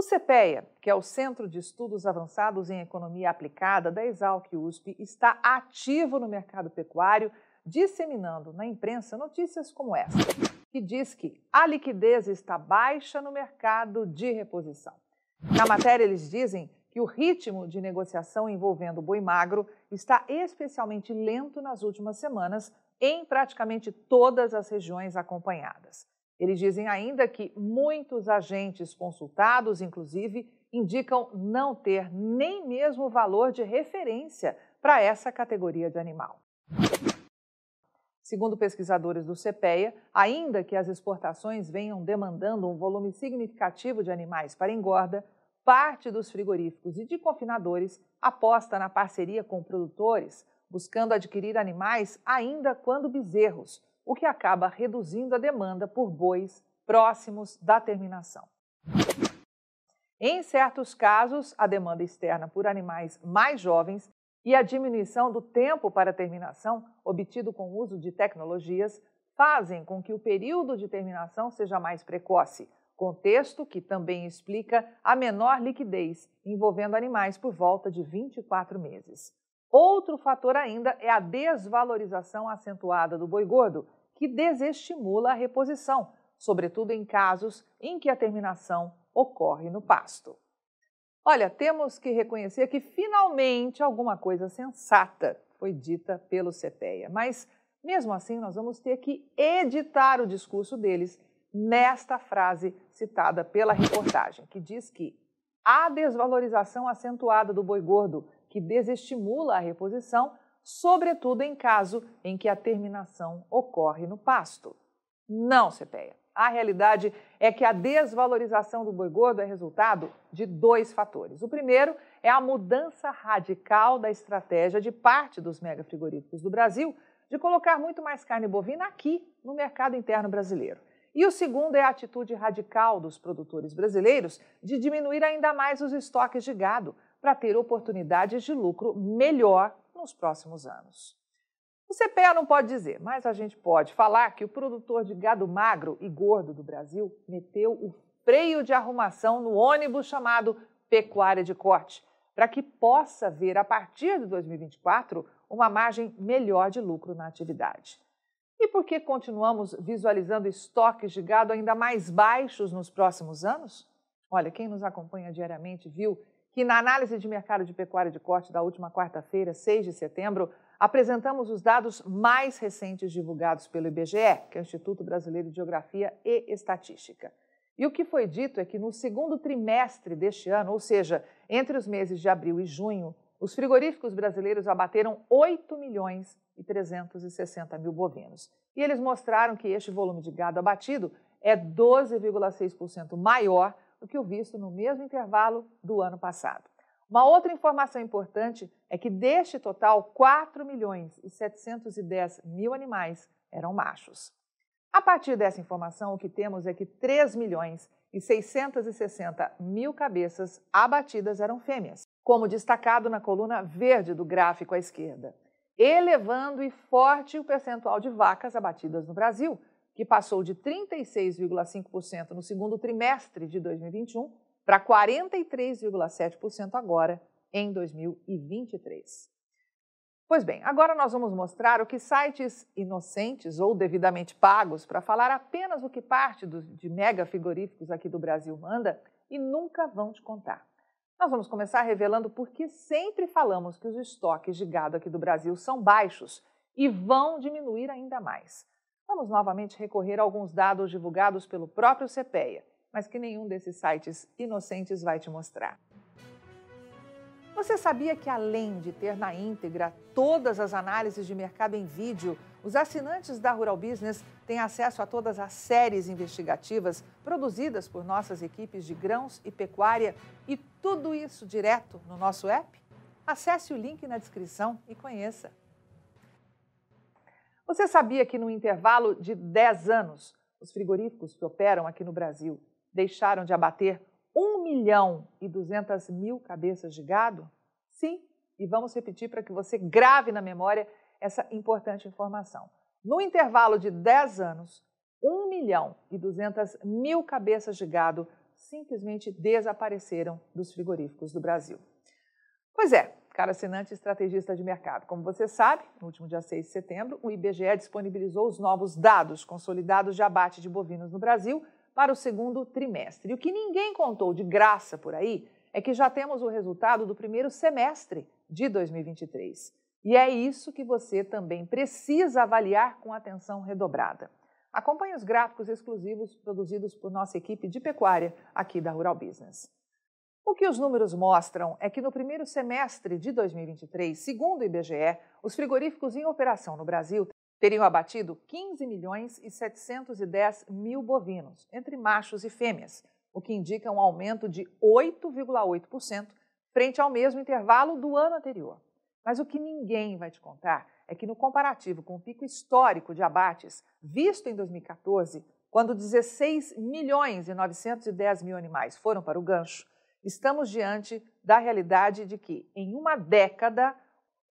O CPEA, que é o Centro de Estudos Avançados em Economia Aplicada da Exalc USP, está ativo no mercado pecuário, disseminando na imprensa notícias como essa, que diz que a liquidez está baixa no mercado de reposição. Na matéria, eles dizem que o ritmo de negociação envolvendo boi magro está especialmente lento nas últimas semanas em praticamente todas as regiões acompanhadas. Eles dizem ainda que muitos agentes consultados, inclusive, indicam não ter nem mesmo valor de referência para essa categoria de animal. Segundo pesquisadores do CPEA, ainda que as exportações venham demandando um volume significativo de animais para engorda, parte dos frigoríficos e de confinadores aposta na parceria com produtores, buscando adquirir animais ainda quando bezerros, o que acaba reduzindo a demanda por bois próximos da terminação. Em certos casos, a demanda externa por animais mais jovens e a diminuição do tempo para terminação, obtido com o uso de tecnologias, fazem com que o período de terminação seja mais precoce, contexto que também explica a menor liquidez, envolvendo animais por volta de 24 meses. Outro fator ainda é a desvalorização acentuada do boi gordo, que desestimula a reposição, sobretudo em casos em que a terminação ocorre no pasto. Olha, temos que reconhecer que finalmente alguma coisa sensata foi dita pelo CPEA, mas mesmo assim nós vamos ter que editar o discurso deles nesta frase citada pela reportagem, que diz que a desvalorização acentuada do boi gordo que desestimula a reposição, sobretudo em caso em que a terminação ocorre no pasto. Não, CPEA. A realidade é que a desvalorização do boi gordo é resultado de dois fatores. O primeiro é a mudança radical da estratégia de parte dos megafrigoríficos do Brasil de colocar muito mais carne bovina aqui no mercado interno brasileiro. E o segundo é a atitude radical dos produtores brasileiros de diminuir ainda mais os estoques de gado para ter oportunidades de lucro melhor nos próximos anos. O CPEA não pode dizer, mas a gente pode falar que o produtor de gado magro e gordo do Brasil meteu o freio de arrumação no ônibus chamado pecuária de corte, para que possa ver a partir de 2024 uma margem melhor de lucro na atividade. E por que continuamos visualizando estoques de gado ainda mais baixos nos próximos anos? Olha, quem nos acompanha diariamente viu que na análise de mercado de pecuária de corte da última quarta-feira, 6 de setembro, apresentamos os dados mais recentes divulgados pelo IBGE, que é o Instituto Brasileiro de Geografia e Estatística. E o que foi dito é que no segundo trimestre deste ano, ou seja, entre os meses de abril e junho, os frigoríficos brasileiros abateram 8 milhões e 360 mil bovinos. E eles mostraram que este volume de gado abatido é 12,6% maior do que o visto no mesmo intervalo do ano passado. Uma outra informação importante é que deste total, 4 milhões e 710 mil animais eram machos. A partir dessa informação, o que temos é que 3 milhões e 660 mil cabeças abatidas eram fêmeas, como destacado na coluna verde do gráfico à esquerda elevando e forte o percentual de vacas abatidas no Brasil, que passou de 36,5% no segundo trimestre de 2021 para 43,7% agora em 2023. Pois bem, agora nós vamos mostrar o que sites inocentes ou devidamente pagos para falar apenas o que parte do, de mega frigoríficos aqui do Brasil manda e nunca vão te contar. Nós vamos começar revelando por que sempre falamos que os estoques de gado aqui do Brasil são baixos e vão diminuir ainda mais. Vamos novamente recorrer a alguns dados divulgados pelo próprio CPEA, mas que nenhum desses sites inocentes vai te mostrar. Você sabia que além de ter na íntegra todas as análises de mercado em vídeo, os assinantes da Rural Business têm acesso a todas as séries investigativas produzidas por nossas equipes de grãos e pecuária e tudo isso direto no nosso app? Acesse o link na descrição e conheça. Você sabia que no intervalo de 10 anos, os frigoríficos que operam aqui no Brasil deixaram de abater 1 milhão e 200 mil cabeças de gado? Sim, e vamos repetir para que você grave na memória essa importante informação. No intervalo de 10 anos, 1 milhão e 200 mil cabeças de gado simplesmente desapareceram dos frigoríficos do Brasil. Pois é, cara assinante estrategista de mercado. Como você sabe, no último dia 6 de setembro, o IBGE disponibilizou os novos dados consolidados de abate de bovinos no Brasil para o segundo trimestre. E o que ninguém contou de graça por aí é que já temos o resultado do primeiro semestre de 2023. E é isso que você também precisa avaliar com atenção redobrada. Acompanhe os gráficos exclusivos produzidos por nossa equipe de pecuária aqui da Rural Business. O que os números mostram é que no primeiro semestre de 2023, segundo o IBGE, os frigoríficos em operação no Brasil teriam abatido 15 milhões e 710 mil bovinos, entre machos e fêmeas, o que indica um aumento de 8,8% frente ao mesmo intervalo do ano anterior. Mas o que ninguém vai te contar é que, no comparativo com o pico histórico de abates visto em 2014, quando 16 milhões e 910 mil animais foram para o gancho, estamos diante da realidade de que, em uma década,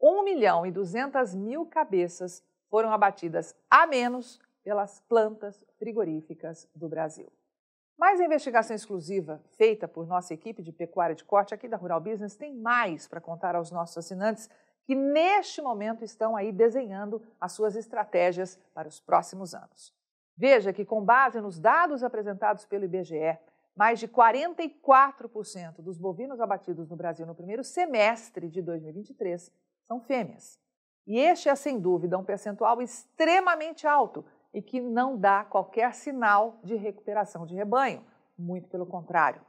1 milhão e 200 mil cabeças foram abatidas a menos pelas plantas frigoríficas do Brasil. Mas a investigação exclusiva feita por nossa equipe de pecuária de corte aqui da Rural Business tem mais para contar aos nossos assinantes que neste momento estão aí desenhando as suas estratégias para os próximos anos. Veja que, com base nos dados apresentados pelo IBGE, mais de 44% dos bovinos abatidos no Brasil no primeiro semestre de 2023 são fêmeas. E este é, sem dúvida, um percentual extremamente alto e que não dá qualquer sinal de recuperação de rebanho. Muito pelo contrário.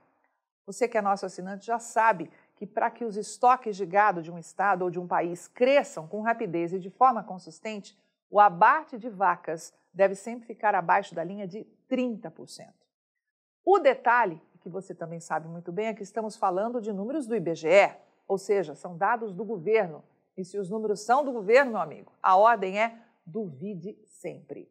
Você que é nosso assinante já sabe que para que os estoques de gado de um estado ou de um país cresçam com rapidez e de forma consistente, o abate de vacas deve sempre ficar abaixo da linha de 30%. O detalhe, que você também sabe muito bem, é que estamos falando de números do IBGE, ou seja, são dados do governo e se os números são do governo, meu amigo, a ordem é duvide sempre.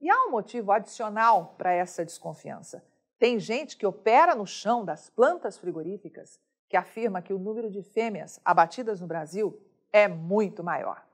E há um motivo adicional para essa desconfiança. Tem gente que opera no chão das plantas frigoríficas que afirma que o número de fêmeas abatidas no Brasil é muito maior.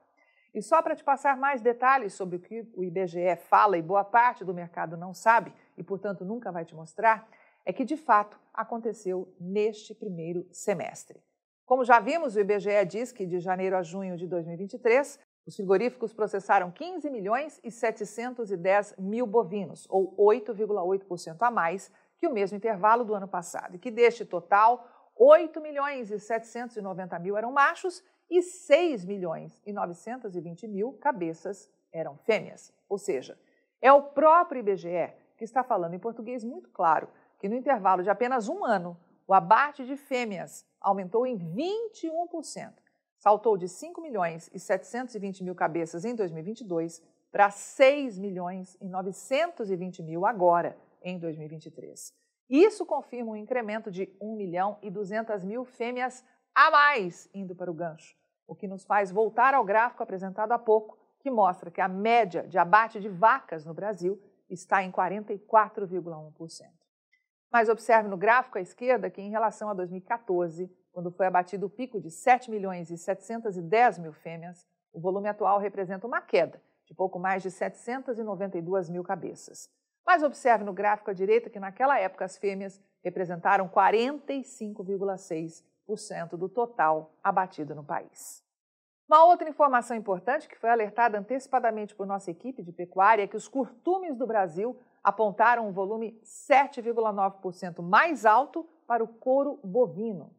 E só para te passar mais detalhes sobre o que o IBGE fala e boa parte do mercado não sabe e, portanto, nunca vai te mostrar, é que de fato aconteceu neste primeiro semestre. Como já vimos, o IBGE diz que de janeiro a junho de 2023, os frigoríficos processaram 15 milhões e 710 mil bovinos, ou 8,8% a mais que o mesmo intervalo do ano passado, e que deste total, 8 milhões e 790 mil eram machos e 6 milhões e 920 mil cabeças eram fêmeas. Ou seja, é o próprio IBGE que está falando em português muito claro que no intervalo de apenas um ano, o abate de fêmeas aumentou em 21%. Saltou de 5 milhões e 720 mil cabeças em 2022 para 6 milhões e 920 mil agora, em 2023. Isso confirma um incremento de 1 milhão e 200 mil fêmeas a mais indo para o gancho, o que nos faz voltar ao gráfico apresentado há pouco, que mostra que a média de abate de vacas no Brasil está em 44,1%. Mas observe no gráfico à esquerda que, em relação a 2014, quando foi abatido o pico de 7 milhões e 710 mil fêmeas, o volume atual representa uma queda de pouco mais de 792 mil cabeças. Mas observe no gráfico à direita que, naquela época, as fêmeas representaram 45,6% do total abatido no país. Uma outra informação importante que foi alertada antecipadamente por nossa equipe de pecuária é que os curtumes do Brasil apontaram um volume 7,9% mais alto para o couro bovino.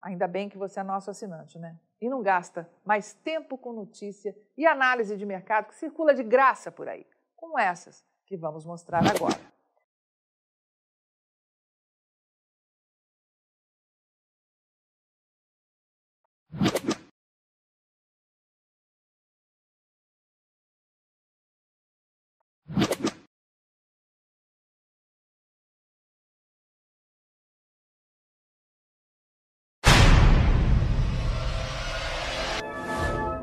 Ainda bem que você é nosso assinante, né? E não gasta mais tempo com notícia e análise de mercado que circula de graça por aí, como essas que vamos mostrar agora.